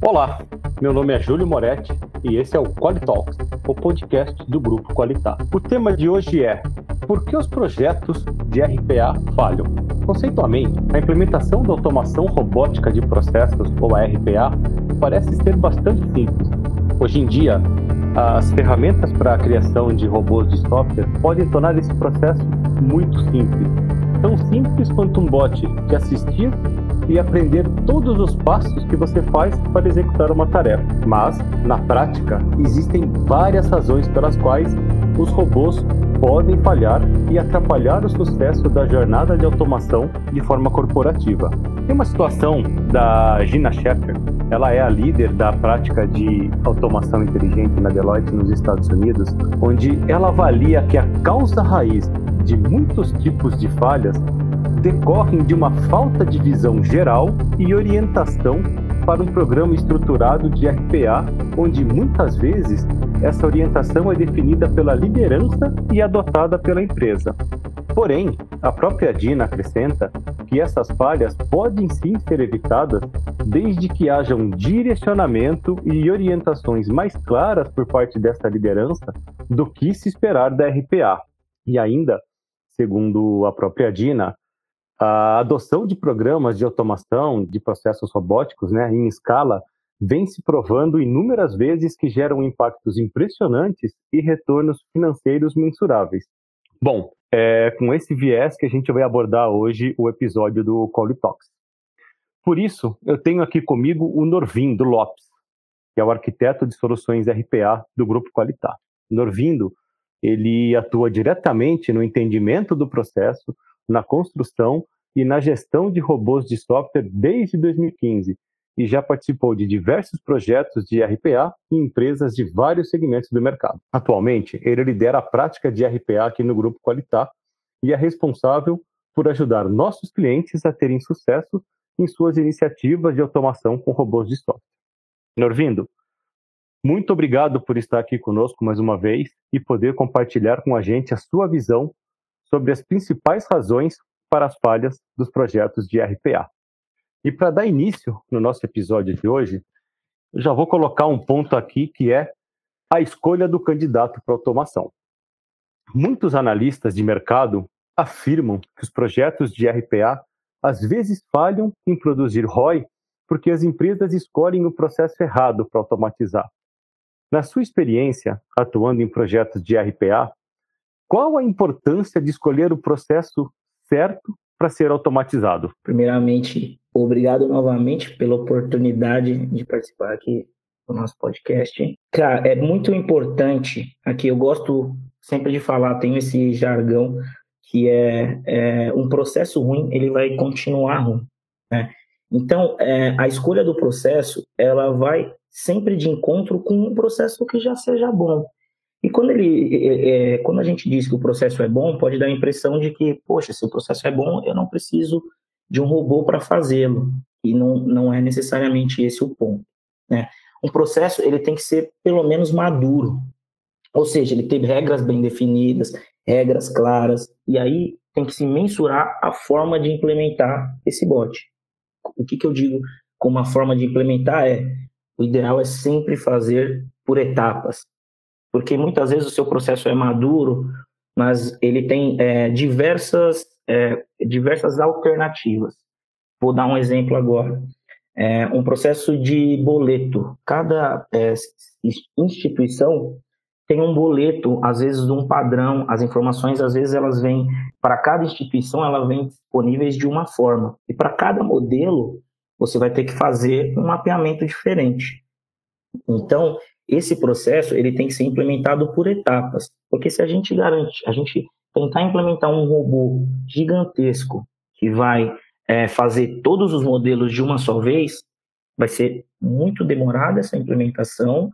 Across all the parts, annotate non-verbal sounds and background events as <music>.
Olá, meu nome é Júlio Moretti e esse é o Qualitalks, o podcast do Grupo Qualitar. O tema de hoje é Por que os projetos de RPA falham? Conceitualmente, a implementação da automação robótica de processos, ou a RPA, parece ser bastante simples. Hoje em dia, as ferramentas para a criação de robôs de software podem tornar esse processo muito simples. Tão simples quanto um bot de assistir e aprender todos os passos que você faz para executar uma tarefa. Mas, na prática, existem várias razões pelas quais os robôs podem falhar e atrapalhar o sucesso da jornada de automação de forma corporativa. Tem uma situação da Gina Sheffer, ela é a líder da prática de automação inteligente na Deloitte nos Estados Unidos, onde ela avalia que a causa raiz de muitos tipos de falhas decorrem de uma falta de visão geral e orientação para um programa estruturado de RPA, onde muitas vezes essa orientação é definida pela liderança e adotada pela empresa. Porém, a própria DINA acrescenta que essas falhas podem sim ser evitadas desde que haja um direcionamento e orientações mais claras por parte dessa liderança do que se esperar da RPA. E ainda, segundo a própria DINA, a adoção de programas de automação de processos robóticos né, em escala vem se provando inúmeras vezes que geram impactos impressionantes e retornos financeiros mensuráveis. Bom, é com esse viés que a gente vai abordar hoje o episódio do Call Talks. Por isso, eu tenho aqui comigo o Norvindo Lopes, que é o arquiteto de soluções RPA do Grupo Qualitar. Norvindo, ele atua diretamente no entendimento do processo, na construção e na gestão de robôs de software desde 2015 e já participou de diversos projetos de RPA em empresas de vários segmentos do mercado. Atualmente, ele lidera a prática de RPA aqui no Grupo Qualitar e é responsável por ajudar nossos clientes a terem sucesso em suas iniciativas de automação com robôs de software. Norvindo, muito obrigado por estar aqui conosco mais uma vez e poder compartilhar com a gente a sua visão sobre as principais razões para as falhas dos projetos de RPA. E para dar início no nosso episódio de hoje, eu já vou colocar um ponto aqui que é a escolha do candidato para automação. Muitos analistas de mercado afirmam que os projetos de RPA às vezes falham em produzir ROI porque as empresas escolhem o processo errado para automatizar. Na sua experiência atuando em projetos de RPA, qual a importância de escolher o processo certo para ser automatizado? Primeiramente, obrigado novamente pela oportunidade de participar aqui do nosso podcast. Cara, é muito importante aqui, eu gosto sempre de falar, tenho esse jargão que é, é um processo ruim, ele vai continuar ruim. Né? Então, é, a escolha do processo, ela vai sempre de encontro com um processo que já seja bom. E quando, ele, é, é, quando a gente diz que o processo é bom, pode dar a impressão de que, poxa, se o processo é bom, eu não preciso de um robô para fazê-lo. E não, não é necessariamente esse o ponto. Né? Um processo ele tem que ser pelo menos maduro. Ou seja, ele tem regras bem definidas, regras claras, e aí tem que se mensurar a forma de implementar esse bot. O que, que eu digo com uma forma de implementar é, o ideal é sempre fazer por etapas, porque muitas vezes o seu processo é maduro, mas ele tem é, diversas, é, diversas alternativas. Vou dar um exemplo agora. É, um processo de boleto. Cada é, instituição tem um boleto, às vezes de um padrão. As informações, às vezes, elas vêm para cada instituição, elas vêm disponíveis de uma forma. E para cada modelo, você vai ter que fazer um mapeamento diferente. Então, esse processo ele tem que ser implementado por etapas, porque se a gente garante, a gente tentar implementar um robô gigantesco que vai é, fazer todos os modelos de uma só vez, vai ser muito demorada essa implementação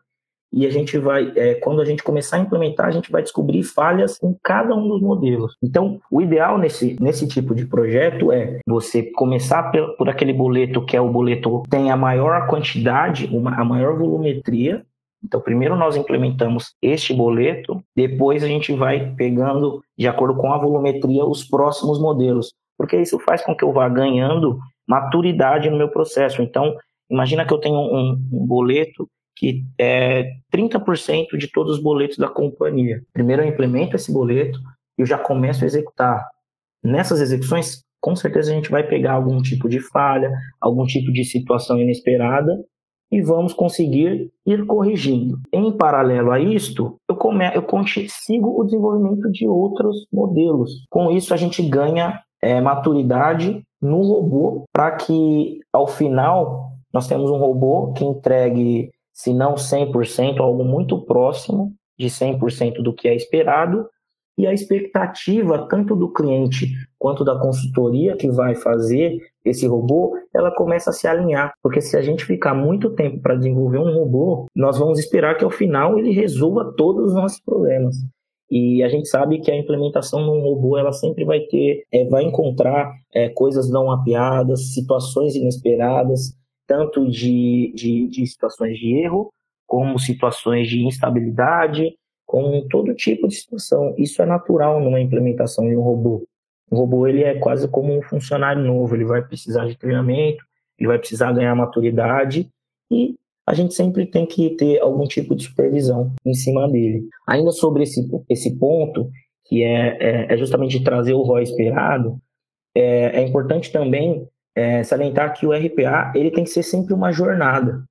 e a gente vai, é, quando a gente começar a implementar, a gente vai descobrir falhas em cada um dos modelos. Então, o ideal nesse, nesse tipo de projeto é você começar por, por aquele boleto que é o boleto tem a maior quantidade, uma, a maior volumetria, então, primeiro nós implementamos este boleto, depois a gente vai pegando, de acordo com a volumetria, os próximos modelos, porque isso faz com que eu vá ganhando maturidade no meu processo. Então, Imagina que eu tenho um, um boleto que é 30% de todos os boletos da companhia. Primeiro eu implemento esse boleto e eu já começo a executar. Nessas execuções, com certeza a gente vai pegar algum tipo de falha, algum tipo de situação inesperada e vamos conseguir ir corrigindo. Em paralelo a isto, eu, come, eu consigo o desenvolvimento de outros modelos. Com isso, a gente ganha é, maturidade no robô para que, ao final, nós temos um robô que entregue, se não 100%, algo muito próximo de 100% do que é esperado, e a expectativa tanto do cliente quanto da consultoria que vai fazer esse robô, ela começa a se alinhar, porque se a gente ficar muito tempo para desenvolver um robô, nós vamos esperar que ao final ele resolva todos os nossos problemas. E a gente sabe que a implementação num robô ela sempre vai ter, é, vai encontrar é, coisas não mapeadas, situações inesperadas, tanto de, de, de situações de erro, como situações de instabilidade, com todo tipo de situação. Isso é natural numa implementação de um robô. O robô ele é quase como um funcionário novo, ele vai precisar de treinamento, ele vai precisar ganhar maturidade e a gente sempre tem que ter algum tipo de supervisão em cima dele. Ainda sobre esse, esse ponto, que é, é, é justamente trazer o ROI esperado, é, é importante também é, salientar que o RPA ele tem que ser sempre uma jornada.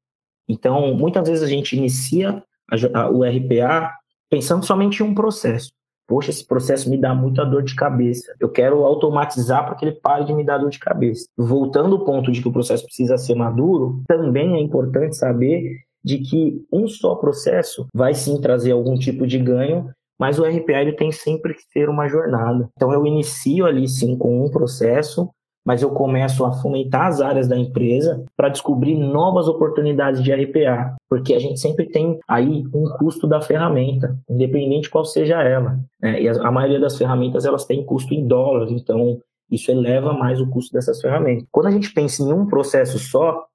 Então, muitas vezes a gente inicia a, a, o RPA pensando somente em um processo. Poxa, esse processo me dá muita dor de cabeça. Eu quero automatizar para que ele pare de me dar dor de cabeça. Voltando ao ponto de que o processo precisa ser maduro, também é importante saber de que um só processo vai sim trazer algum tipo de ganho, mas o RPA ele tem sempre que ser uma jornada. Então eu inicio ali sim com um processo, mas eu começo a fomentar as áreas da empresa para descobrir novas oportunidades de RPA, porque a gente sempre tem aí um custo da ferramenta, independente qual seja ela. Né? E a, maioria das ferramentas elas têm custo em dólar, então isso eleva mais o custo dessas ferramentas. Quando a gente pensa em um processo só,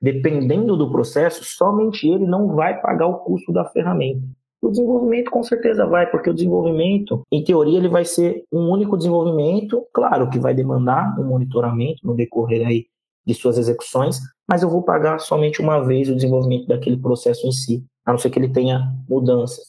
dependendo do processo, somente ele não vai pagar o custo da ferramenta. O desenvolvimento com certeza vai, porque o desenvolvimento, em teoria, ele vai ser um único desenvolvimento, claro que vai demandar um monitoramento no decorrer aí de suas execuções, mas eu vou pagar somente uma vez o desenvolvimento daquele processo em si, a não ser que ele tenha mudanças.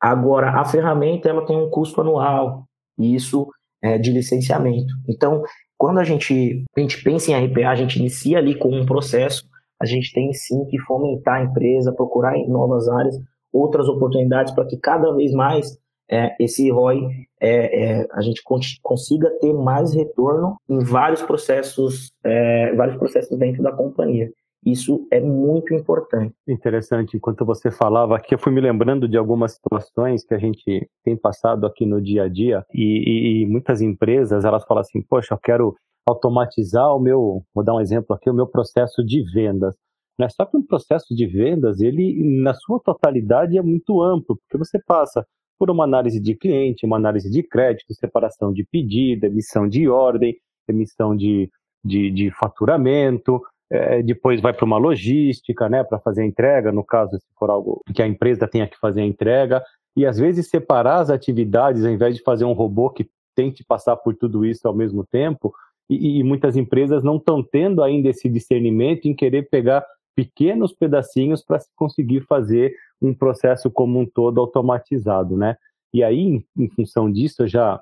Agora, a ferramenta ela tem um custo anual, e isso é de licenciamento. Então, quando a gente, a gente pensa em RPA, a gente inicia ali com um processo, a gente tem sim que fomentar a empresa, procurar em novas áreas, outras oportunidades para que cada vez mais é, esse ROI é, é, a gente consiga ter mais retorno em vários processos, é, vários processos dentro da companhia. Isso é muito importante. Interessante. Enquanto você falava aqui, eu fui me lembrando de algumas situações que a gente tem passado aqui no dia a dia e, e, e muitas empresas elas falam assim: poxa, eu quero automatizar o meu, vou dar um exemplo aqui, o meu processo de vendas. Né? Só que um processo de vendas, ele, na sua totalidade, é muito amplo, porque você passa por uma análise de cliente, uma análise de crédito, separação de pedido, emissão de ordem, emissão de, de, de faturamento, é, depois vai para uma logística, né, para fazer a entrega, no caso, se for algo que a empresa tenha que fazer a entrega, e às vezes separar as atividades, ao invés de fazer um robô que tente passar por tudo isso ao mesmo tempo, e, e muitas empresas não estão tendo ainda esse discernimento em querer pegar pequenos pedacinhos para se conseguir fazer um processo como um todo automatizado, né? E aí, em, função disso, eu já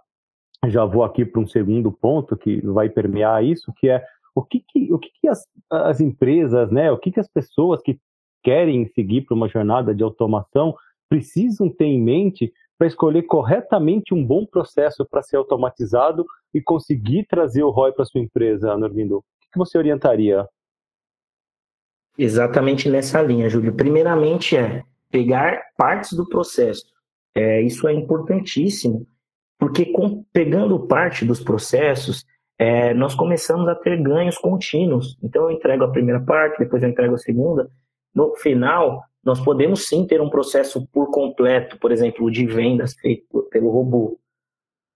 já vou aqui para um segundo ponto que vai permear isso, que é o que, que o que, que as, as, empresas, né? O que, que as pessoas que querem seguir para uma jornada de automação precisam ter em mente para escolher corretamente um bom processo para ser automatizado e conseguir trazer o ROI para sua empresa, Norvindo? O que, que você orientaria? Exatamente nessa linha, Júlio. Primeiramente é pegar partes do processo. É, isso é importantíssimo, porque com, pegando parte dos processos, é, nós começamos a ter ganhos contínuos. Então eu entrego a primeira parte, depois eu entrego a segunda. No final, nós podemos sim ter um processo por completo, por exemplo, de vendas feito pelo robô,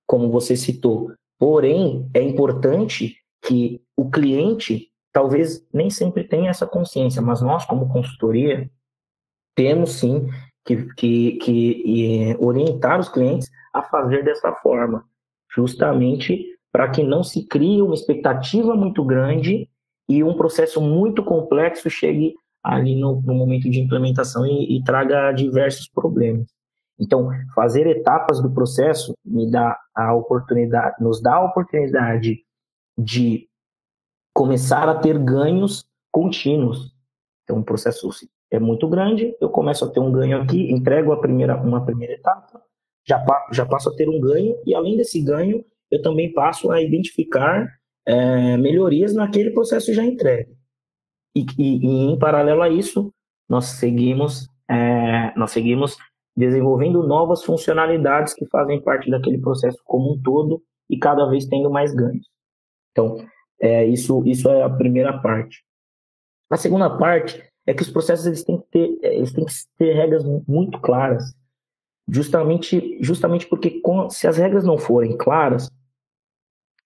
como você citou. Porém, é importante que o cliente talvez nem sempre tenha essa consciência, mas nós, como consultoria, temos sim que, que, que orientar os clientes a fazer dessa forma, justamente para que não se crie uma expectativa muito grande e um processo muito complexo chegue ali no, no momento de implementação e, e traga diversos problemas. Então, fazer etapas do processo me dá a oportunidade, nos dá a oportunidade de começar a ter ganhos contínuos. Então, o processo é muito grande, eu começo a ter um ganho aqui, entrego a primeira, uma primeira etapa, já, já passo a ter um ganho, e além desse ganho, eu também passo a identificar é, melhorias naquele processo já entregue. E, e, e, em paralelo a isso, nós seguimos, é, nós seguimos desenvolvendo novas funcionalidades que fazem parte daquele processo como um todo e cada vez tendo mais ganhos. Então, é, isso, isso é a primeira parte. A segunda parte é que os processos eles têm que ter, eles têm que ter regras muito claras, justamente, justamente porque com, se as regras não forem claras,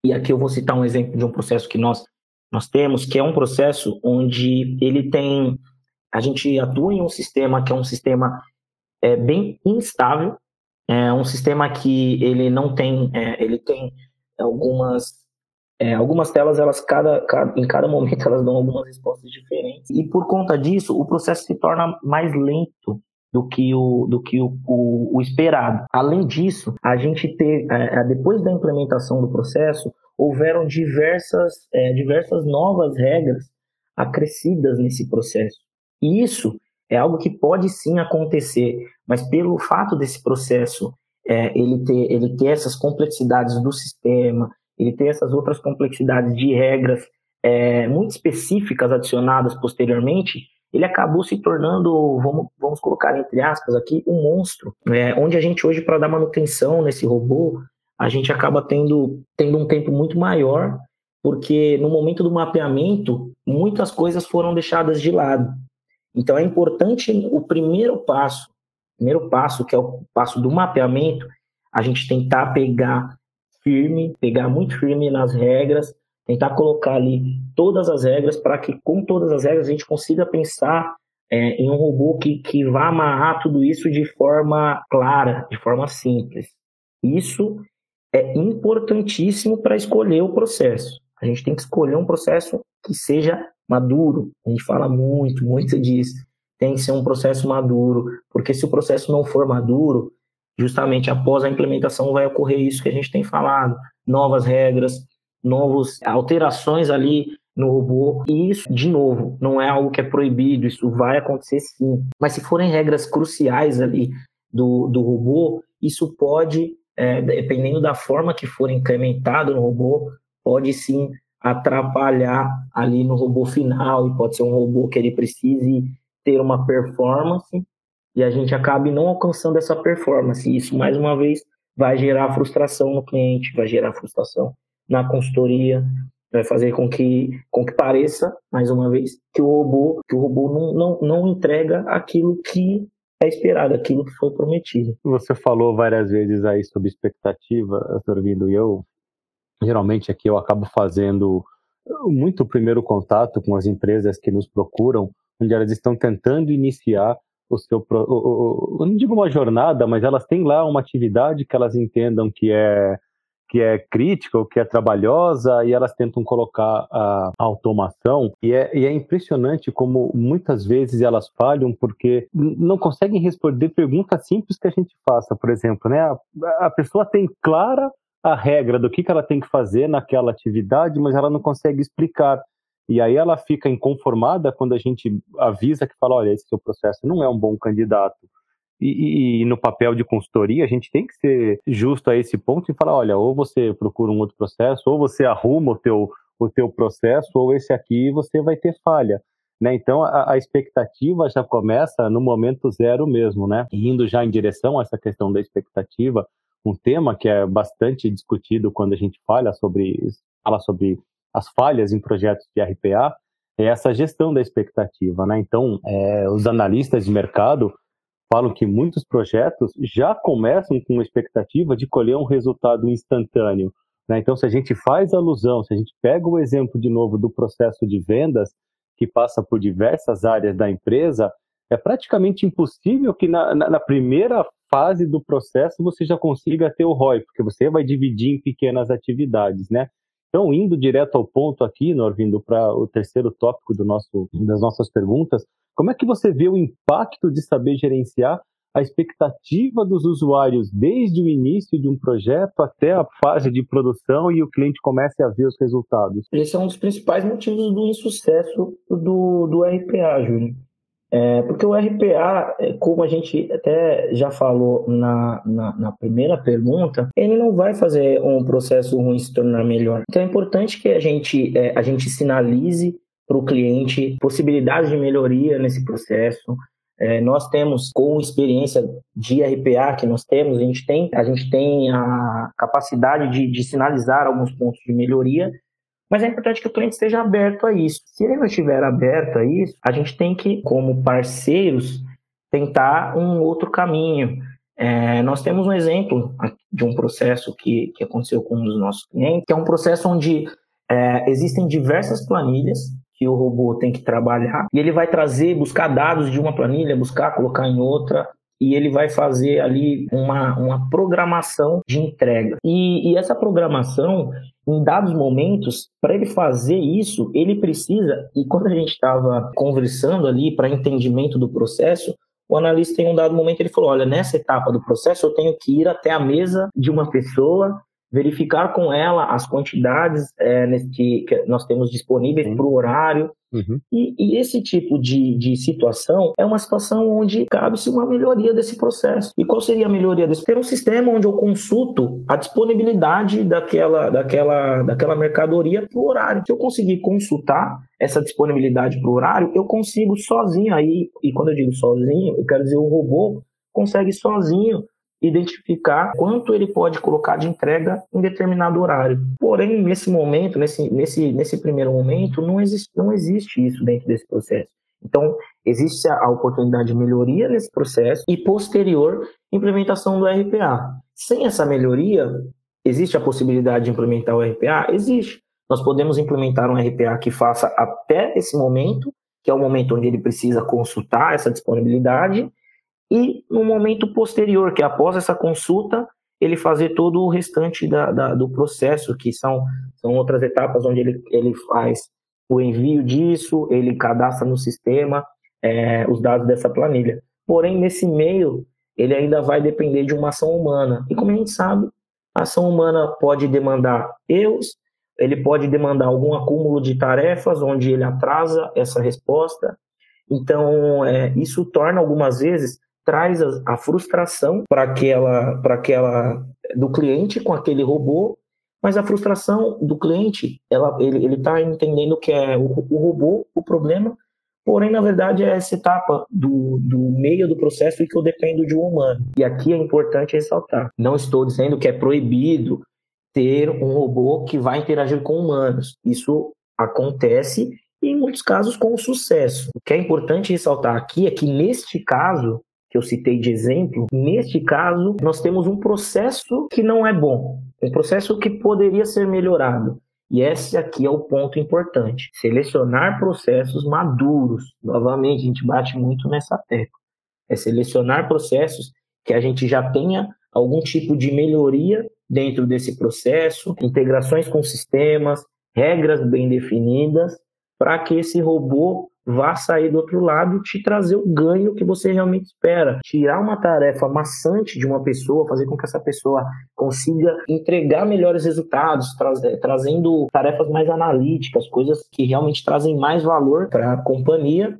e aqui eu vou citar um exemplo de um processo que nós, nós temos, que é um processo onde ele tem. A gente atua em um sistema que é um sistema é, bem instável, é um sistema que ele não tem. É, ele tem algumas. É, algumas telas, elas cada, cada, em cada momento, <laughs> elas dão algumas respostas diferentes. E por conta disso, o processo se torna mais lento do que o, do que o, o, o esperado. Além disso, a gente ter, é, é, depois da implementação do processo, houveram diversas, é, diversas novas regras acrescidas nesse processo. E isso é algo que pode sim acontecer, mas pelo fato desse processo é, ele, ter, ele ter essas complexidades do sistema, ele ter essas outras complexidades de regras é, muito específicas adicionadas posteriormente, ele acabou se tornando, vamos, vamos colocar entre aspas aqui, um monstro, é, onde a gente hoje, para dar manutenção nesse robô, a gente acaba tendo, tendo um tempo muito maior, porque no momento do mapeamento, muitas coisas foram deixadas de lado. Então é importante o primeiro passo, primeiro passo, que é o passo do mapeamento, a gente tentar pegar firme, pegar muito firme nas regras, tentar colocar ali todas as regras para que com todas as regras a gente consiga pensar é, em um robô que, que vá amarrar tudo isso de forma clara, de forma simples. Isso é importantíssimo para escolher o processo. A gente tem que escolher um processo que seja maduro. A gente fala muito, muito disso. Tem que ser um processo maduro, porque se o processo não for maduro, justamente após a implementação vai ocorrer isso que a gente tem falado, novas regras, novas alterações ali no robô. E isso, de novo, não é algo que é proibido, isso vai acontecer sim. Mas se forem regras cruciais ali do, do robô, isso pode, é, dependendo da forma que for incrementado no robô, pode sim atrapalhar ali no robô final e pode ser um robô que ele precise ter uma performance e a gente acabe não alcançando essa performance. E isso, mais uma vez, vai gerar frustração no cliente, vai gerar frustração na consultoria, vai fazer com que, com que pareça, mais uma vez, que o robô, que o robô não, não, não entrega aquilo que é esperado, aquilo que foi prometido. Você falou várias vezes aí sobre expectativa, Sorvindo, e eu, geralmente aqui eu acabo fazendo muito primeiro contato com as empresas que nos procuram, onde elas estão tentando iniciar o seu, o, o, não digo uma jornada, mas elas têm lá uma atividade que elas entendam que é que é crítica ou que é trabalhosa e elas tentam colocar a, automação e é, e é impressionante como muitas vezes elas falham porque não conseguem responder perguntas simples que a gente faça, por exemplo, né? A, a pessoa tem clara a regra do que, que ela tem que fazer naquela atividade, mas ela não consegue explicar. E aí ela fica inconformada quando a gente avisa que fala, olha, esse seu processo não é um bom candidato. E, e, e, no papel de consultoria, a gente tem que ser justo a esse ponto e falar, olha, ou você procura um outro processo, ou você arruma o teu, o teu processo, ou esse aqui você vai ter falha. Né? Então, a, a expectativa já começa no momento zero mesmo, né? indo já em direção a essa questão da expectativa, um tema que é bastante discutido quando a gente fala sobre, fala sobre as falhas em projetos de RPA, é essa gestão da expectativa. Né? Então, é, os analistas de mercado falam que muitos projetos já começam com a expectativa de colher um resultado instantâneo. Né? Então, se a gente faz alusão, se a gente pega o exemplo de novo do processo de vendas, que passa por diversas áreas da empresa, é praticamente impossível que na, na, na primeira fase do processo você já consiga ter o ROI, porque você vai dividir em pequenas atividades, né? Então, indo direto ao ponto aqui, Norvindo, para o terceiro tópico do nosso, das nossas perguntas, como é que você vê o impacto de saber gerenciar a expectativa dos usuários desde o início de um projeto até a fase de produção e o cliente comece a ver os resultados? Esse é um dos principais motivos do insucesso do, do RPA, Júlio. É, porque o RPA, é, como a gente até já falou na, na, na, primeira pergunta, ele não vai fazer um processo ruim se tornar melhor. Então é importante que a gente, é, a gente sinalize para o cliente possibilidades de melhoria nesse processo, é, nós temos, com experiência de RPA que nós temos, a gente tem, a, gente tem a capacidade de, de sinalizar alguns pontos de melhoria, mas é importante que o cliente esteja aberto a isso. Se ele não estiver aberto a isso, a gente tem que, como parceiros, tentar um outro caminho. É, nós temos um exemplo de um processo que, que aconteceu com um dos nossos clientes, que é um processo onde é, existem diversas planilhas que o robô tem que trabalhar e ele vai trazer, buscar dados de uma planilha, buscar, colocar em outra e ele vai fazer ali uma, uma programação de entrega. E, e essa programação, em dados momentos, para ele fazer isso, ele precisa, e quando a gente estava conversando ali para entendimento do processo, o analista em um dado momento ele falou: olha, nessa etapa do processo eu tenho que ir até a mesa de uma pessoa verificar com ela as quantidades é, que, nós temos disponíveis para o horário. Uhum. E, e, esse tipo de, de situação é uma situação onde cabe-se uma melhoria desse processo. E qual seria a melhoria desse? Ter um sistema onde eu consulto a disponibilidade daquela, daquela, daquela mercadoria para o horário. Se eu conseguir consultar essa disponibilidade para o horário, eu consigo sozinho aí, e quando eu digo sozinho, eu quero dizer o robô consegue sozinho identificar quanto ele pode colocar de entrega em determinado horário. Porém, nesse momento, nesse, nesse, nesse primeiro momento, não existe, não existe isso dentro desse processo. Então, existe a oportunidade de melhoria nesse processo e posterior implementação do RPA. Sem essa melhoria, existe a possibilidade de implementar o RPA? Existe. Nós podemos implementar um RPA que faça até esse momento, que é o momento onde ele precisa consultar essa disponibilidade, e no momento posterior, que é após essa consulta, ele fazer todo o restante da, da, do processo, que são, são outras etapas onde ele, ele faz o envio disso, ele cadastra no sistema é, os dados dessa planilha. Porém, nesse meio, ele ainda vai depender de uma ação humana. E como a gente sabe, a ação humana pode demandar erros, ele pode demandar algum acúmulo de tarefas, onde ele atrasa essa resposta. Então, é, isso torna algumas vezes traz a, a frustração para aquela, para aquela do cliente com aquele robô, mas a frustração do cliente, ela, ele está entendendo que é o, o, robô o problema, porém, na verdade, é essa etapa do, do meio do processo em que eu dependo de um humano. E aqui é importante ressaltar: não estou dizendo que é proibido ter um robô que vai interagir com humanos. Isso acontece e, em muitos casos, com sucesso. O que é importante ressaltar aqui é que, neste caso, que eu citei de exemplo, neste caso, nós temos um processo que não é bom, um processo que poderia ser melhorado. E esse aqui é o ponto importante: selecionar processos maduros. Novamente, a gente bate muito nessa tecla. É selecionar processos que a gente já tenha algum tipo de melhoria dentro desse processo, integrações com sistemas, regras bem definidas, para que esse robô vá sair do outro lado e te trazer o ganho que você realmente espera. Tirar uma tarefa maçante de uma pessoa, fazer com que essa pessoa consiga entregar melhores resultados, trazendo tarefas mais analíticas, coisas que realmente trazem mais valor para a companhia,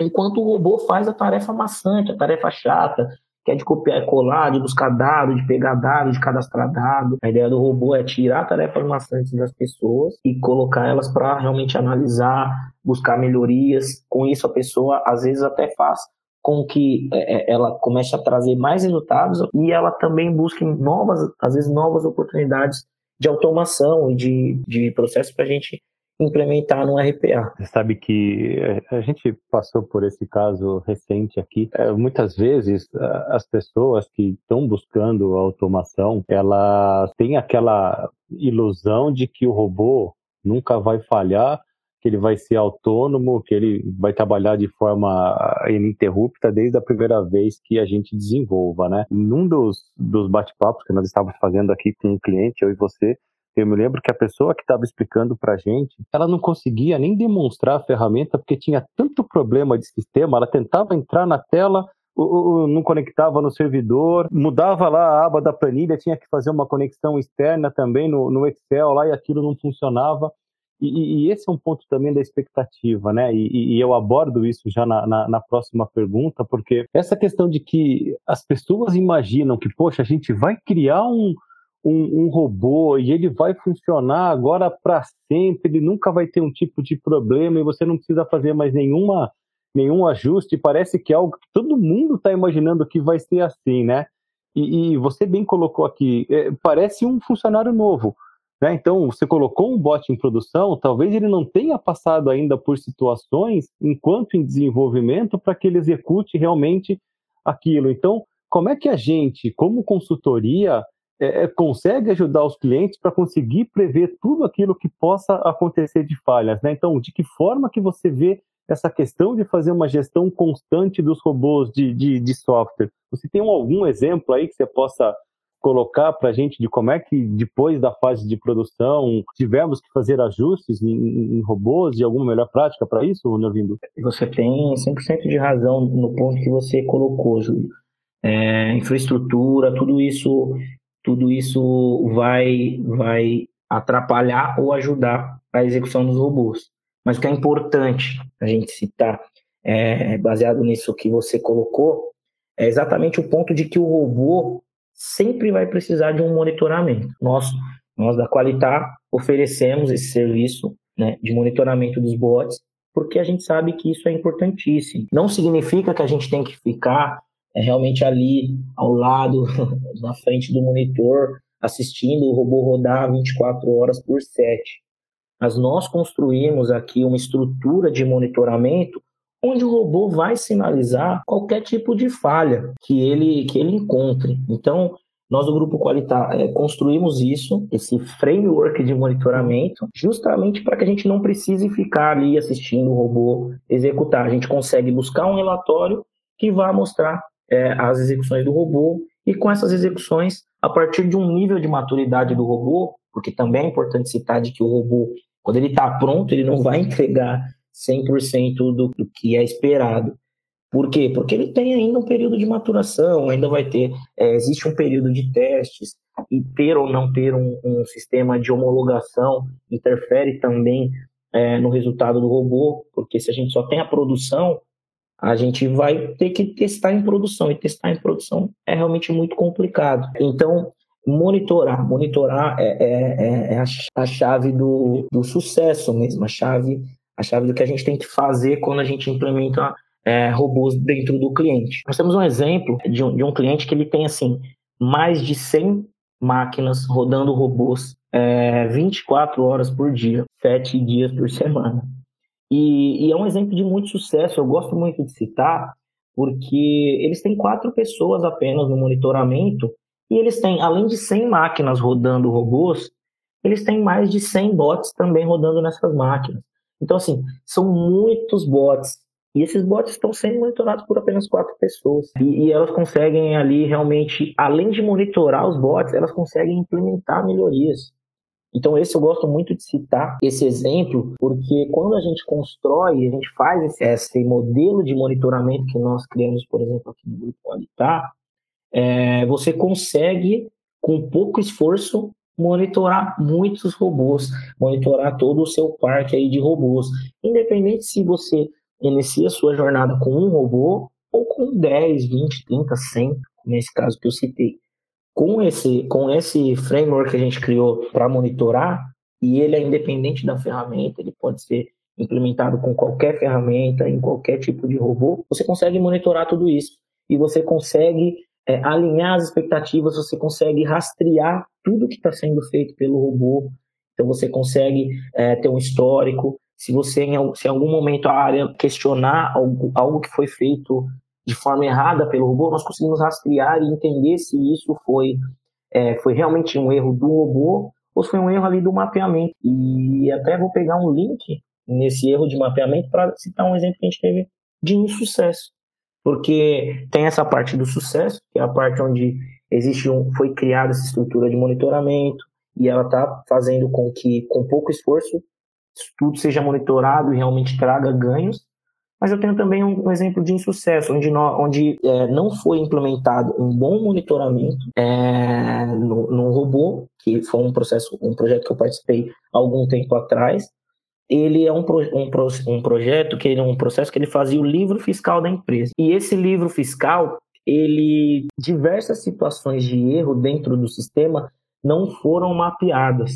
enquanto o robô faz a tarefa maçante, a tarefa chata, que é de copiar e colar, de buscar dados, de pegar dados, de cadastrar dados. A ideia do robô é tirar tarefas maçantes das pessoas e colocar elas para realmente analisar, buscar melhorias. Com isso, a pessoa às vezes até faz com que é, é, ela comece a trazer mais resultados e ela também busque novas, às vezes novas oportunidades de automação e de, de processos para a gente implementar no RPA. Você sabe que eh, a gente passou por esse caso recente aqui. É, muitas vezes as pessoas que estão buscando automação, elas têm aquela ilusão de que o robô nunca vai falhar, que ele vai ser autônomo, que ele vai trabalhar de forma ininterrupta desde a primeira vez que a gente desenvolva, né? Num dos, dos bate-papos que nós estávamos fazendo aqui com um cliente, eu e você, Eu me lembro que a pessoa que estava explicando para a gente, ela não conseguia nem demonstrar a ferramenta porque tinha tanto problema de sistema. Ela tentava entrar na tela, não conectava no servidor, mudava lá a aba da planilha, tinha que fazer uma conexão externa também no, no Excel lá e aquilo não funcionava. E, e, esse é um ponto também da expectativa, né? E, e eu abordo isso já na, na, na, próxima pergunta, porque essa questão de que as pessoas imaginam que, poxa, a gente vai criar um, um, um robô e ele vai funcionar agora para sempre, ele nunca vai ter um tipo de problema e você não precisa fazer mais nenhuma nenhum ajuste, parece que é algo que todo mundo está imaginando que vai ser assim, né? E, e você bem colocou aqui, é, parece um funcionário novo. Né? Então, você colocou um bot em produção, talvez ele não tenha passado ainda por situações, enquanto em desenvolvimento, para que ele execute realmente aquilo. Então, como é que a gente, como consultoria, é consegue ajudar os clientes para conseguir prever tudo aquilo que possa acontecer de falhas? Né? Então, de que forma que você vê essa questão de fazer uma gestão constante dos robôs de, de, de software. Você tem algum exemplo aí que você possa colocar para a gente de como é que depois da fase de produção tivemos que fazer ajustes em, em robôs e alguma melhor prática para isso, Nervindo? Você tem 100% de razão no ponto que você colocou, Júlio. É, infraestrutura, tudo isso, tudo isso vai, vai atrapalhar ou ajudar a execução dos robôs. Mas o que é importante a gente citar, é, baseado nisso que você colocou, é exatamente o ponto de que o robô sempre vai precisar de um monitoramento. Nós, nós da Qualitar oferecemos esse serviço né, de monitoramento dos bots, porque a gente sabe que isso é importantíssimo. Não significa que a gente tem que ficar é, realmente ali ao lado, <laughs> na frente do monitor, assistindo o robô rodar 24 horas por 7 mas nós construímos aqui uma estrutura de monitoramento onde o robô vai sinalizar qualquer tipo de falha que ele, que ele encontre. Então, nós do Grupo Qualitar é, construímos isso, esse framework de monitoramento, justamente para que a gente não precise ficar ali assistindo o robô executar. A gente consegue buscar um relatório que vai mostrar é, as execuções do robô e com essas execuções, a partir de um nível de maturidade do robô, porque também é importante citar de que o robô quando ele está pronto, ele não vai entregar 100% do, do que é esperado. Por quê? Porque ele tem ainda um período de maturação, ainda vai ter, é, existe um período de testes, e ter ou não ter um, um sistema de homologação interfere também é, no resultado do robô, porque se a gente só tem a produção, a gente vai ter que testar em produção, e testar em produção é realmente muito complicado. Então, monitorar. Monitorar é, é, é, é a, chave do, do sucesso mesmo, a chave, a chave do que a gente tem que fazer quando a gente implementa é, robôs dentro do cliente. Nós temos um exemplo de um, de um cliente que ele tem assim mais de 100 máquinas rodando robôs é, 24 horas por dia, 7 dias por semana. E, e é um exemplo de muito sucesso, eu gosto muito de citar, porque eles têm quatro pessoas apenas no monitoramento e eles têm, além de 100 máquinas rodando robôs, eles têm mais de 100 bots também rodando nessas máquinas. Então, assim, são muitos bots. E esses bots estão sendo monitorados por apenas quatro pessoas. E, e, elas conseguem ali realmente, além de monitorar os bots, elas conseguem implementar melhorias. Então, esse eu gosto muito de citar esse exemplo, porque quando a gente constrói, a gente faz esse, esse modelo de monitoramento que nós criamos, por exemplo, aqui no Grupo Qualitar, é, você consegue, com pouco esforço, monitorar muitos robôs, monitorar todo o seu parque aí de robôs. Independente se você inicia sua jornada com um robô ou com 10, 20, 30, 100, nesse caso que eu citei. Com esse, com esse framework que a gente criou para monitorar, e ele é independente da ferramenta, ele pode ser implementado com qualquer ferramenta, em qualquer tipo de robô, você consegue monitorar tudo isso. E você consegue é, alinhar as expectativas, você consegue rastrear tudo que está sendo feito pelo robô. Então você consegue é, ter um histórico. Se você, em, se em algum momento a área questionar algo, algo que foi feito de forma errada pelo robô, nós conseguimos rastrear e entender se isso foi, é, foi realmente um erro do robô ou se foi um erro ali do mapeamento. E até vou pegar um link nesse erro de mapeamento para citar um exemplo que a gente teve de insucesso porque tem essa parte do sucesso, que é a parte onde existe um, foi criada essa estrutura de monitoramento, e ela está fazendo com que, com pouco esforço, tudo seja monitorado e realmente traga ganhos. Mas eu tenho também um, exemplo de insucesso, onde, onde é, não foi implementado um bom monitoramento é, no, no, robô, que foi um processo, um projeto que eu participei algum tempo atrás. Ele é um, um, um projeto que um processo que ele fazia o livro fiscal da empresa. E esse livro fiscal, ele diversas situações de erro dentro do sistema não foram mapeadas.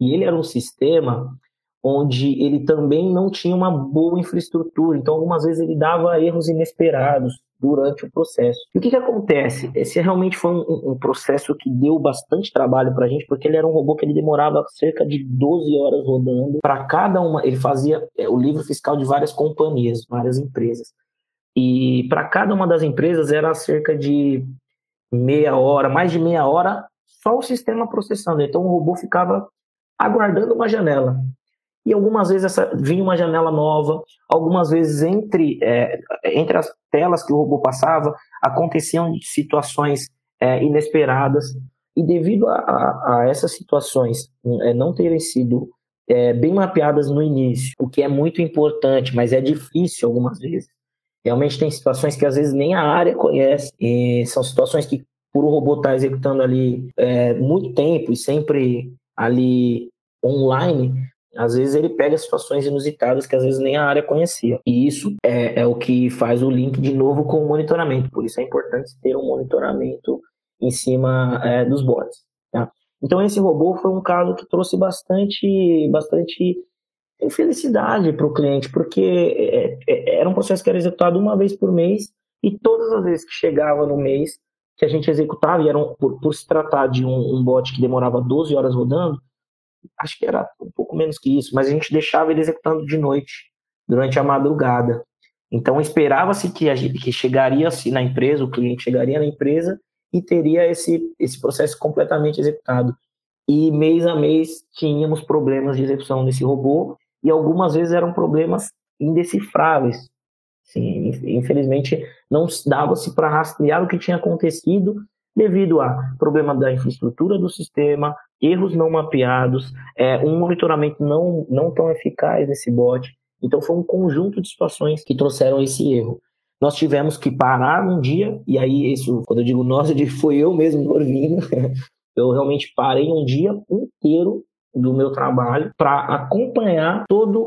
E ele era um sistema onde ele também não tinha uma boa infraestrutura, então algumas vezes ele dava erros inesperados durante o processo. E o que, que acontece? Esse realmente foi um, um processo que deu bastante trabalho para a gente, porque ele era um robô que ele demorava cerca de 12 horas rodando para cada uma. Ele fazia é, o livro fiscal de várias companhias, várias empresas. E para cada uma das empresas era cerca de meia hora, mais de meia hora, só o sistema processando. Então o robô ficava aguardando uma janela. E algumas vezes essa, vinha uma janela nova, algumas vezes entre, é, entre as telas que o robô passava, aconteciam situações é, inesperadas. E devido a, a, a essas situações é, não terem sido é, bem mapeadas no início, o que é muito importante, mas é difícil algumas vezes. Realmente tem situações que às vezes nem a área conhece, e são situações que, por o robô estar executando ali é, muito tempo e sempre ali online, às vezes ele pega situações inusitadas que às vezes nem a área conhecia. E isso é, é o que faz o link de novo com o monitoramento. Por isso é importante ter um monitoramento em cima é, dos bots. Tá? Então esse robô foi um caso que trouxe bastante, bastante infelicidade para o cliente, porque é, é, era um processo que era executado uma vez por mês e todas as vezes que chegava no mês que a gente executava, e era um, por, por, se tratar de um, um bot que demorava 12 horas rodando, acho que era um pouco menos que isso, mas a gente deixava ele executando de noite, durante a madrugada. Então esperava-se que, que chegaria-se na empresa, o cliente chegaria na empresa e teria esse, esse processo completamente executado. E mês a mês tínhamos problemas de execução desse robô e algumas vezes eram problemas indecifráveis. Sim, infelizmente não dava-se para rastrear o que tinha acontecido devido a problema da infraestrutura do sistema, erros não mapeados, é, um monitoramento não, não tão eficaz nesse bot. Então foi um conjunto de situações que trouxeram esse erro. Nós tivemos que parar num dia, e aí isso, quando eu digo nós, eu digo foi eu mesmo, <laughs> Norvino. eu realmente parei um dia inteiro do meu trabalho para acompanhar toda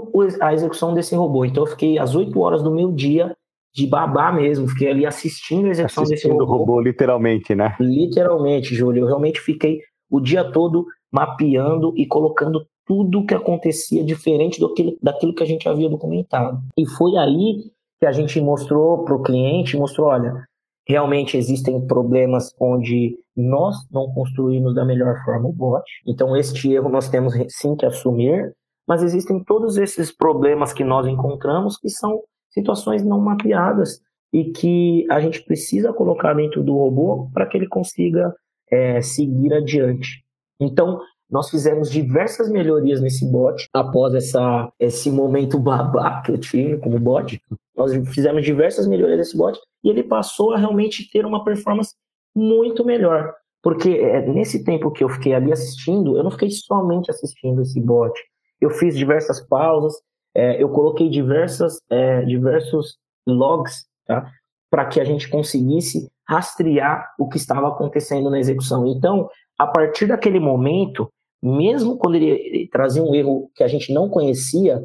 a execução desse robô. Então eu fiquei às 8 horas do meu dia de babá mesmo, fiquei ali assistindo a execução assistindo desse robô. robô. literalmente, né? Literalmente, Júlio. Eu realmente fiquei o dia todo mapeando e colocando tudo que acontecia diferente do que, daquilo que a gente havia documentado. E foi aí que a gente mostrou para o cliente, mostrou, olha, realmente existem problemas onde nós não construímos da melhor forma o bot. Então, este erro nós temos sim que assumir, mas existem todos esses problemas que nós encontramos que são situações não mapeadas e que a gente precisa colocar dentro do robô para que ele consiga é, seguir adiante. Então, nós fizemos diversas melhorias nesse bot após essa, esse momento babá que eu tive como bot. Nós fizemos diversas melhorias nesse bot e ele passou a realmente ter uma performance muito melhor. Porque é, nesse tempo que eu fiquei ali assistindo, eu não fiquei somente assistindo esse bot. Eu fiz diversas pausas, é, eu coloquei diversas, é, diversos logs tá, para que a gente conseguisse rastrear o que estava acontecendo na execução. Então, a partir daquele momento, mesmo quando ele trazia um erro que a gente não conhecia,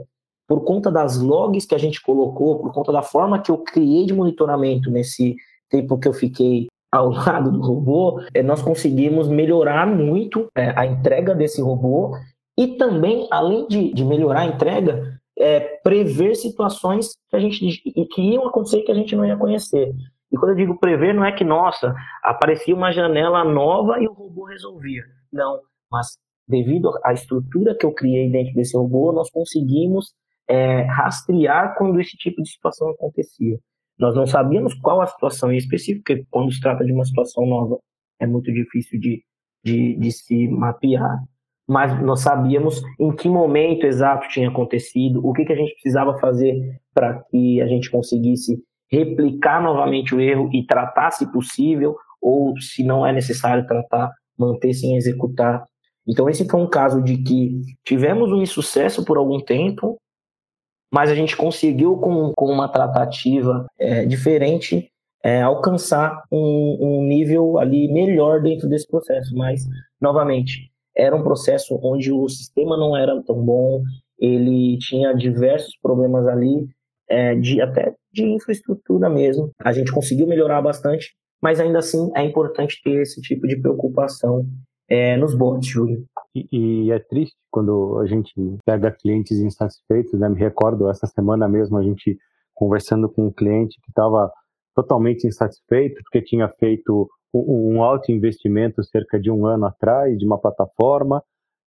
por conta das logs que a gente colocou, por conta da forma que eu criei de monitoramento nesse tempo que eu fiquei ao <laughs> lado do robô, é, nós conseguimos melhorar muito é, a entrega desse robô e também, além de, de melhorar a entrega, é, prever situações que a gente que iam acontecer que a gente não ia conhecer. E quando eu digo prever, não é que, nossa, aparecia uma janela nova e o robô resolvia. Não, mas devido à estrutura que eu criei dentro desse robô, nós conseguimos é, rastrear quando esse tipo de situação acontecia. Nós não sabíamos qual a situação em específico, porque quando se trata de uma situação nova, é muito difícil de, de, de se mapear mas nós sabíamos em que momento exato tinha acontecido, o que, que a gente precisava fazer para que a gente conseguisse replicar novamente o erro e tratar se possível, ou se não é necessário tratar, manter sem executar Então, esse foi um caso de que tivemos um insucesso por algum tempo, mas a gente conseguiu, com, com uma tratativa é, diferente, é, alcançar um, um nível ali melhor dentro desse processo. Mas, novamente, era um processo onde o sistema não era tão bom, ele tinha diversos problemas ali, é, de até de infraestrutura mesmo. A gente conseguiu melhorar bastante, mas ainda assim é importante ter esse tipo de preocupação é, nos bots, Júlio. E, e, é triste quando a gente pega clientes insatisfeitos, né? Me recordo essa semana mesmo a gente conversando com um cliente que estava totalmente insatisfeito porque tinha feito um, alto investimento cerca de um ano atrás de uma plataforma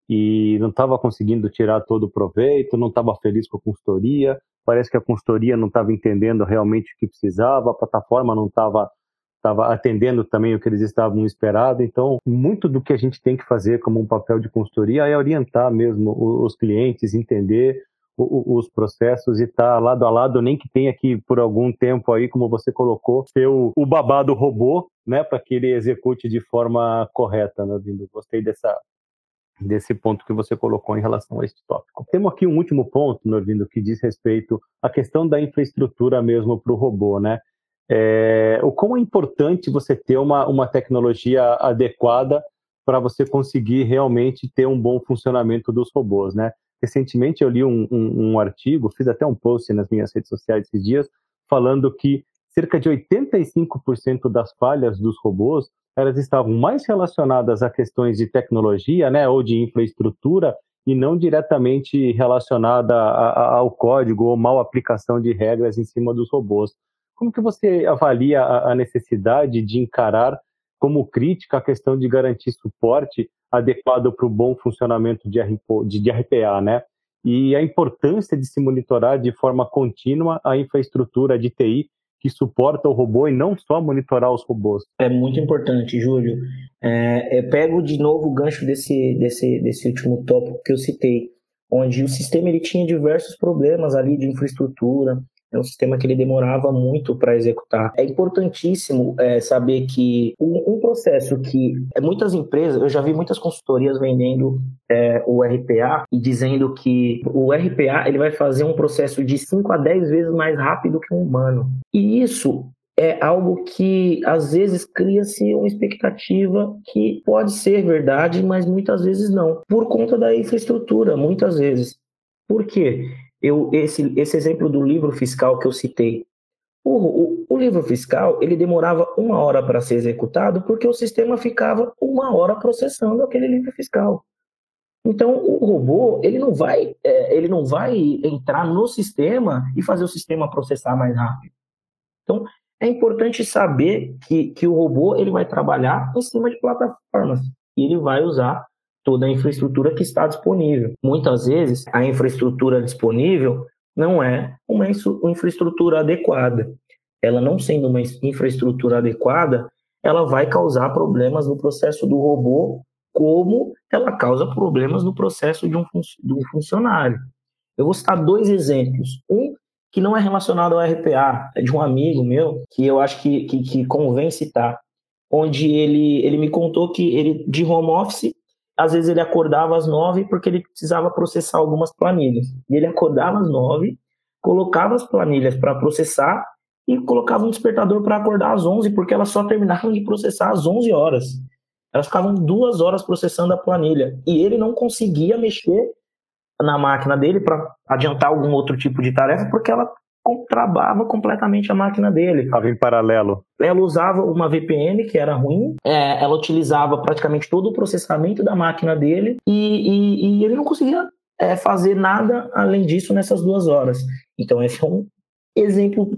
e não estava conseguindo tirar todo o proveito, não estava feliz com a consultoria, parece que a consultoria não estava entendendo realmente o que precisava, a plataforma não estava estava atendendo também o que eles estavam esperando. Então, muito do que a gente tem que fazer como um papel de consultoria é orientar mesmo os clientes, entender os processos e estar tá lado a lado, nem que tenha que, por algum tempo aí, como você colocou, ser o babado robô, né, para que ele execute de forma correta, né? Gostei dessa, desse ponto que você colocou em relação a este tópico. Temos aqui um último ponto, Norvindo, que diz respeito à questão da infraestrutura mesmo para o robô, né? É, o quão é importante você ter uma, uma tecnologia adequada para você conseguir realmente ter um bom funcionamento dos robôs, né? Recentemente eu li um, um, um artigo, fiz até um post nas minhas redes sociais esses dias, falando que cerca de 85% das falhas dos robôs elas estavam mais relacionadas a questões de tecnologia, né, ou de infraestrutura, e não diretamente relacionada a, a, ao código ou mal aplicação de regras em cima dos robôs. Como que você avalia a, a necessidade de encarar como crítica a questão de garantir suporte adequado para o bom funcionamento de, de, de RPA, né? E a importância de se monitorar de forma contínua a infraestrutura de TI que suporta o robô e não só monitorar os robôs. É muito importante, Júlio. É, é, pego de novo o gancho desse, desse, desse último tópico que eu citei, onde o sistema ele tinha diversos problemas ali de infraestrutura, é um sistema que ele demorava muito para executar. É importantíssimo é, saber que um, um, processo que é, muitas empresas, eu já vi muitas consultorias vendendo é, o RPA e dizendo que o RPA ele vai fazer um processo de 5 a 10 vezes mais rápido que um humano. E isso é algo que às vezes cria-se uma expectativa que pode ser verdade, mas muitas vezes não, por conta da infraestrutura, muitas vezes. Por quê? Eu, esse, esse exemplo do livro fiscal que eu citei, o, o, o livro fiscal ele demorava uma hora para ser executado porque o sistema ficava uma hora processando aquele livro fiscal. Então o robô ele não vai é, ele não vai entrar no sistema e fazer o sistema processar mais rápido. Então é importante saber que, que o robô ele vai trabalhar em cima de plataformas e ele vai usar toda a infraestrutura que está disponível. Muitas vezes, a infraestrutura disponível não é uma infraestrutura adequada. Ela não sendo uma infraestrutura adequada, ela vai causar problemas no processo do robô, como ela causa problemas no processo de um, de um funcionário. Eu vou citar dois exemplos. Um que não é relacionado ao RPA, é de um amigo meu, que eu acho que, que, que convém citar, onde ele, ele me contou que ele, de home office, às vezes ele acordava às nove porque ele precisava processar algumas planilhas. E ele acordava às nove, colocava as planilhas para processar e colocava um despertador para acordar às onze, porque elas só terminavam de processar às onze horas. Elas ficavam duas horas processando a planilha. E ele não conseguia mexer na máquina dele para adiantar algum outro tipo de tarefa, porque ela travava completamente a máquina dele. Estava em paralelo. Ela usava uma VPN que era ruim, é, ela utilizava praticamente todo o processamento da máquina dele e, e, e ele não conseguia é, fazer nada além disso nessas duas horas. Então, esse é um exemplo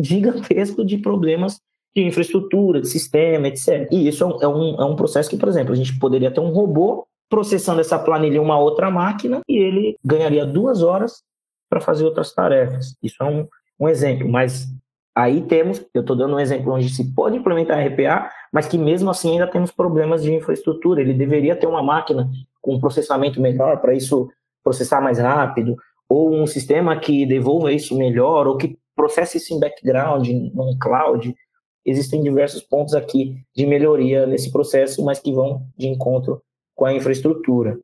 gigantesco de problemas de infraestrutura, de sistema, etc. E isso é um, é um, é um processo que, por exemplo, a gente poderia ter um robô processando essa planilha em uma outra máquina e ele ganharia duas horas para fazer outras tarefas. Isso é um, um exemplo, mas aí temos, eu estou dando um exemplo onde se pode implementar RPA, mas que mesmo assim ainda temos problemas de infraestrutura. Ele deveria ter uma máquina com processamento melhor para isso processar mais rápido, ou um sistema que devolva isso melhor, ou que processe isso em background, num cloud. Existem diversos pontos aqui de melhoria nesse processo, mas que vão de encontro com a infraestrutura.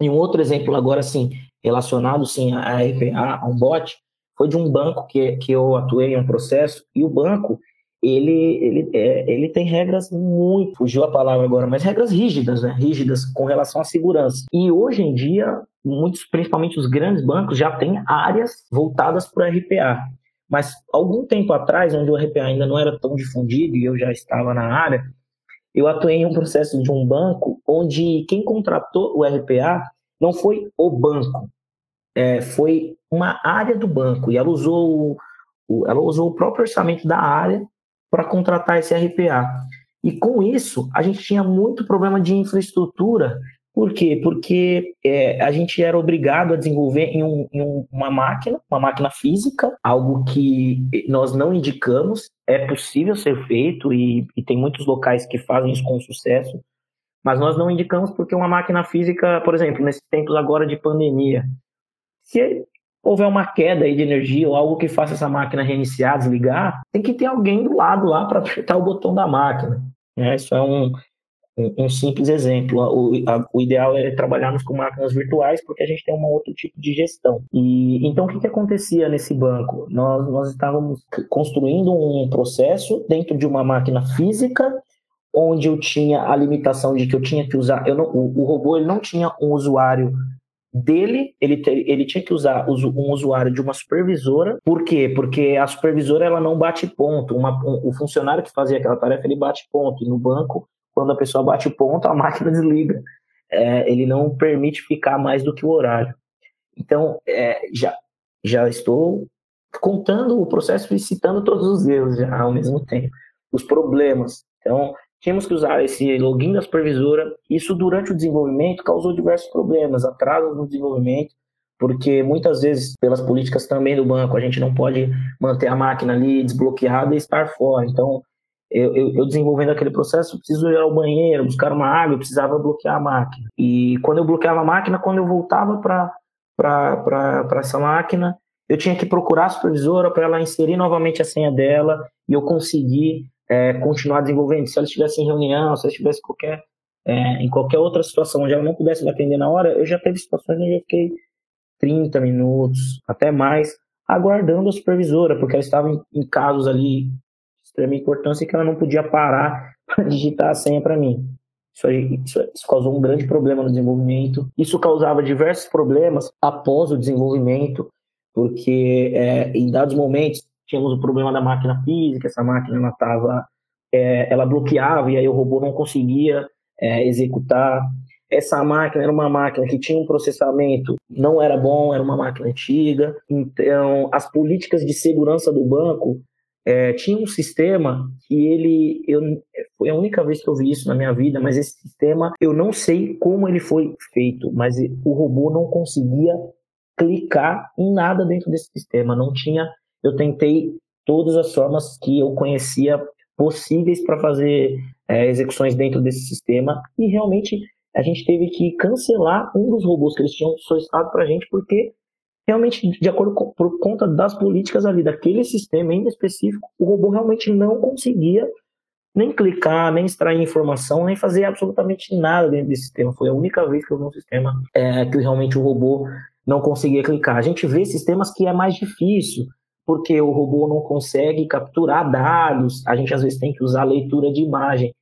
E um outro exemplo agora, assim, relacionado sim a RPA, a um bot, foi de um banco que, que eu atuei em um processo, e o banco, ele, ele, é, ele tem regras muito, fugiu a palavra agora, mas regras rígidas, né? Rígidas com relação à segurança. E hoje em dia, muitos, principalmente os grandes bancos, já têm áreas voltadas para RPA. Mas algum tempo atrás, onde o RPA ainda não era tão difundido e eu já estava na área, eu atuei em um processo de um banco onde quem contratou o RPA não foi o banco, é, foi uma área do banco e ela usou o, ela usou o próprio orçamento da área para contratar esse RPA. E com isso, a gente tinha muito problema de infraestrutura. Por quê? Porque é, a gente era obrigado a desenvolver em, um, em, uma máquina, uma máquina física, algo que nós não indicamos, é possível ser feito e, e tem muitos locais que fazem isso com sucesso, mas nós não indicamos porque uma máquina física, por exemplo, nesses tempos agora de pandemia, se houver uma queda de energia ou algo que faça essa máquina reiniciar, desligar, tem que ter alguém do lado lá para apertar o botão da máquina. É, isso é um, um simples exemplo. O, a, o, ideal é trabalharmos com máquinas virtuais porque a gente tem um outro tipo de gestão. E então o que, que acontecia nesse banco? Nós, nós estávamos construindo um processo dentro de uma máquina física onde eu tinha a limitação de que eu tinha que usar, eu não, o, o robô ele não tinha um usuário dele, ele, ele tinha que usar um usuário de uma supervisora. Por quê? Porque a supervisora ela não bate ponto. Uma, um, o funcionário que fazia aquela tarefa ele bate ponto. E no banco, quando a pessoa bate ponto, a <laughs> máquina desliga. É, ele não permite ficar mais do que o horário. Então, é, já, já estou contando o processo e citando todos os erros já ao mesmo tempo. Os problemas. Então, Tínhamos que usar esse login da supervisora. Isso, durante o desenvolvimento, causou diversos problemas, atrasos no desenvolvimento, porque muitas vezes, pelas políticas também do banco, a gente não pode manter a máquina ali desbloqueada e estar fora. Então, eu, eu, eu desenvolvendo aquele processo, eu preciso ir ao banheiro, buscar uma água, eu precisava bloquear a máquina. E quando eu bloqueava a máquina, quando eu voltava para essa máquina, eu tinha que procurar a supervisora para ela inserir novamente a senha dela e eu conseguir é, continuar desenvolvendo. Se ela estivesse em reunião, se ela estivesse qualquer, é, em qualquer outra situação onde ela não pudesse me atender na hora, eu já teve situações onde eu fiquei 30 minutos, até mais, aguardando a supervisora, porque ela estava em, em casos ali de extrema importância que ela não podia parar <laughs> para digitar a senha para mim. Isso, isso, isso, causou um grande problema no desenvolvimento. Isso causava diversos problemas após o desenvolvimento, porque é, em dados momentos tínhamos o problema da máquina física, essa máquina ela tava, é, ela bloqueava e aí o robô não conseguia é, executar. Essa máquina era uma máquina que tinha um processamento, não era bom, era uma máquina antiga. Então, as políticas de segurança do banco é, tinha um sistema que ele, eu, foi a única vez que eu vi isso na minha vida, mas esse sistema, eu não sei como ele foi feito, mas o robô não conseguia clicar em nada dentro desse sistema, não tinha eu tentei todas as formas que eu conhecia possíveis para fazer é, execuções dentro desse sistema e realmente a gente teve que cancelar um dos robôs que eles tinham solicitado para a gente porque realmente de acordo com por conta das políticas ali daquele sistema em específico o robô realmente não conseguia nem clicar, nem extrair informação, nem fazer absolutamente nada dentro desse sistema. Foi a única vez que eu vi um sistema é, que realmente o robô não conseguia clicar. A gente vê sistemas que é mais difícil, porque o robô não consegue capturar dados, a gente às vezes tem que usar leitura de imagem,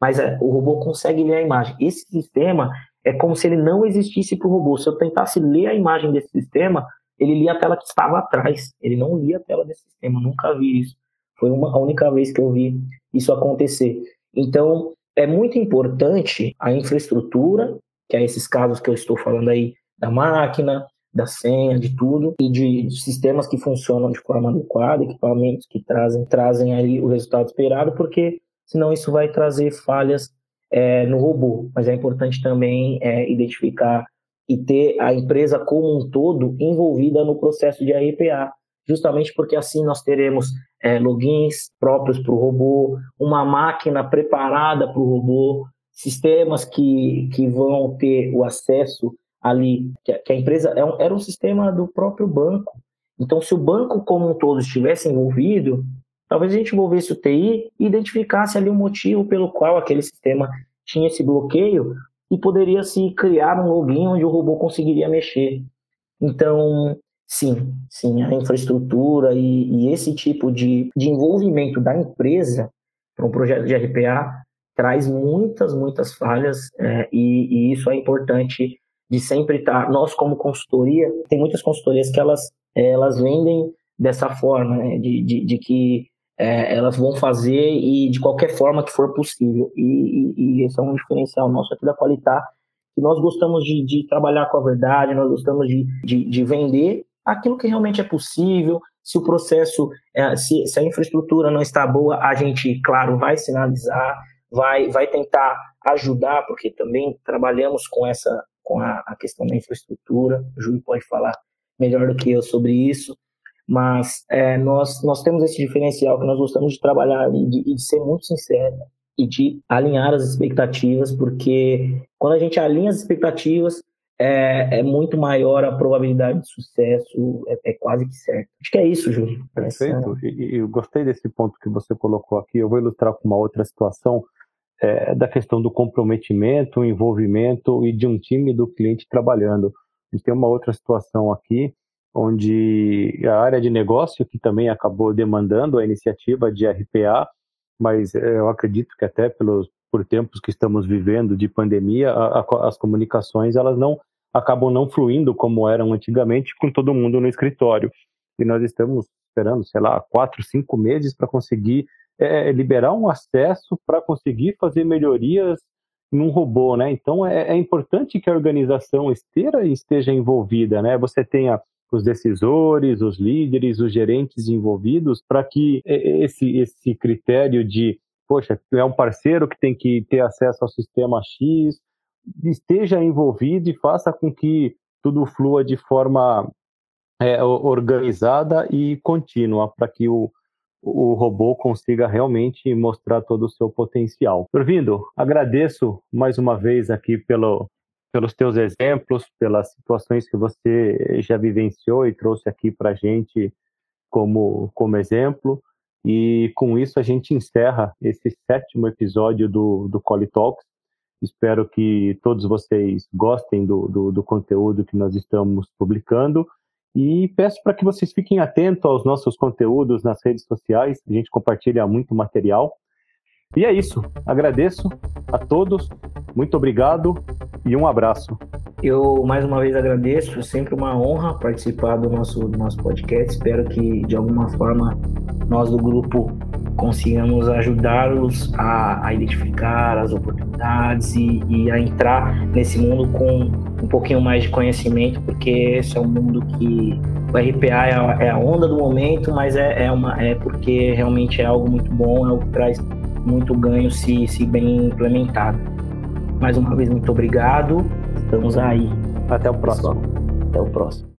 mas é, o robô consegue ler a imagem. Esse sistema é como se ele não existisse para o robô. Se eu tentasse ler a imagem desse sistema, ele lia a tela que estava atrás, ele não lia a tela desse sistema, nunca vi isso. Foi uma, a única vez que eu vi isso acontecer. Então, é muito importante a infraestrutura, que é esses casos que eu estou falando aí, da máquina, da senha, de tudo, e de sistemas que funcionam de forma adequada, equipamentos que trazem, trazem aí o resultado esperado, porque senão isso vai trazer falhas é, no robô. Mas é importante também é, identificar e ter a empresa como um todo envolvida no processo de RPA, justamente porque assim nós teremos é, logins próprios para o robô, uma máquina preparada para o robô, sistemas que, que vão ter o acesso ali, que a, empresa é era um sistema do próprio banco. Então, se o banco como um todo estivesse envolvido, talvez a gente envolvesse o TI e identificasse ali o motivo pelo qual aquele sistema tinha esse bloqueio e poderia se criar um login onde o robô conseguiria mexer. Então, sim, sim, a infraestrutura e, e esse tipo de, de envolvimento da empresa para um projeto de RPA traz muitas, muitas falhas é, e, e, isso é importante de sempre estar. Tá, nós, como consultoria, tem muitas consultorias que elas, elas vendem dessa forma, né, de, de, de que é, elas vão fazer e de qualquer forma que for possível. E, e, e esse é um diferencial nosso aqui da Qualitar, que nós gostamos de, de trabalhar com a verdade, nós gostamos de, de, de, vender aquilo que realmente é possível. Se o processo, é, se, se a infraestrutura não está boa, a gente, claro, vai sinalizar, vai, vai tentar ajudar, porque também trabalhamos com essa com a, a questão da infraestrutura. O Júlio pode falar melhor do que eu sobre isso mas é, nós, nós temos esse diferencial que nós gostamos de trabalhar e de, de, ser muito sincero e de alinhar as expectativas, porque quando a gente alinha as expectativas, é, é muito maior a probabilidade de sucesso, é, é quase que certo. Acho que é isso, Júlio. Perfeito. E, eu gostei desse ponto que você colocou aqui. Eu vou ilustrar com uma outra situação é, da questão do comprometimento, envolvimento e de um time do cliente trabalhando. A gente tem uma outra situação aqui onde a área de negócio, que também acabou demandando a iniciativa de RPA, mas eh, eu acredito que até pelos, por tempos que estamos vivendo de pandemia, a, a, as comunicações elas não acabam não fluindo como eram antigamente com todo mundo no escritório. E nós estamos esperando, sei lá, quatro, cinco meses para conseguir é, liberar um acesso para conseguir fazer melhorias num robô, né? Então é, é, importante que a organização esteja, esteja envolvida, né? Você tenha os decisores, os líderes, os gerentes envolvidos, para que esse, esse critério de, poxa, é um parceiro que tem que ter acesso ao sistema X, esteja envolvido e faça com que tudo flua de forma é, organizada e contínua, para que o, o robô consiga realmente mostrar todo o seu potencial. Dorvindo, agradeço mais uma vez aqui pelo, pelos teus exemplos, pelas situações que você já vivenciou e trouxe aqui para a gente como, como exemplo. E com isso a gente encerra esse sétimo episódio do, do Coli Talks. Espero que todos vocês gostem do, do, do conteúdo que nós estamos publicando. E peço para que vocês fiquem atentos aos nossos conteúdos nas redes sociais. A gente compartilha muito material. E é isso. Agradeço a todos. Muito obrigado e um abraço. Eu mais uma vez agradeço, é sempre uma honra participar do nosso, do nosso podcast. Espero que de alguma forma nós do grupo consigamos ajudá-los a, a, identificar as oportunidades e, e, a entrar nesse mundo com um pouquinho mais de conhecimento, porque esse é um mundo que o RPA é a, é a onda do momento, mas é, é, uma, é porque realmente é algo muito bom, é algo que traz muito ganho se, se bem implementado. Mais uma vez, muito obrigado. Estamos aí. Até o próximo. Até o próximo.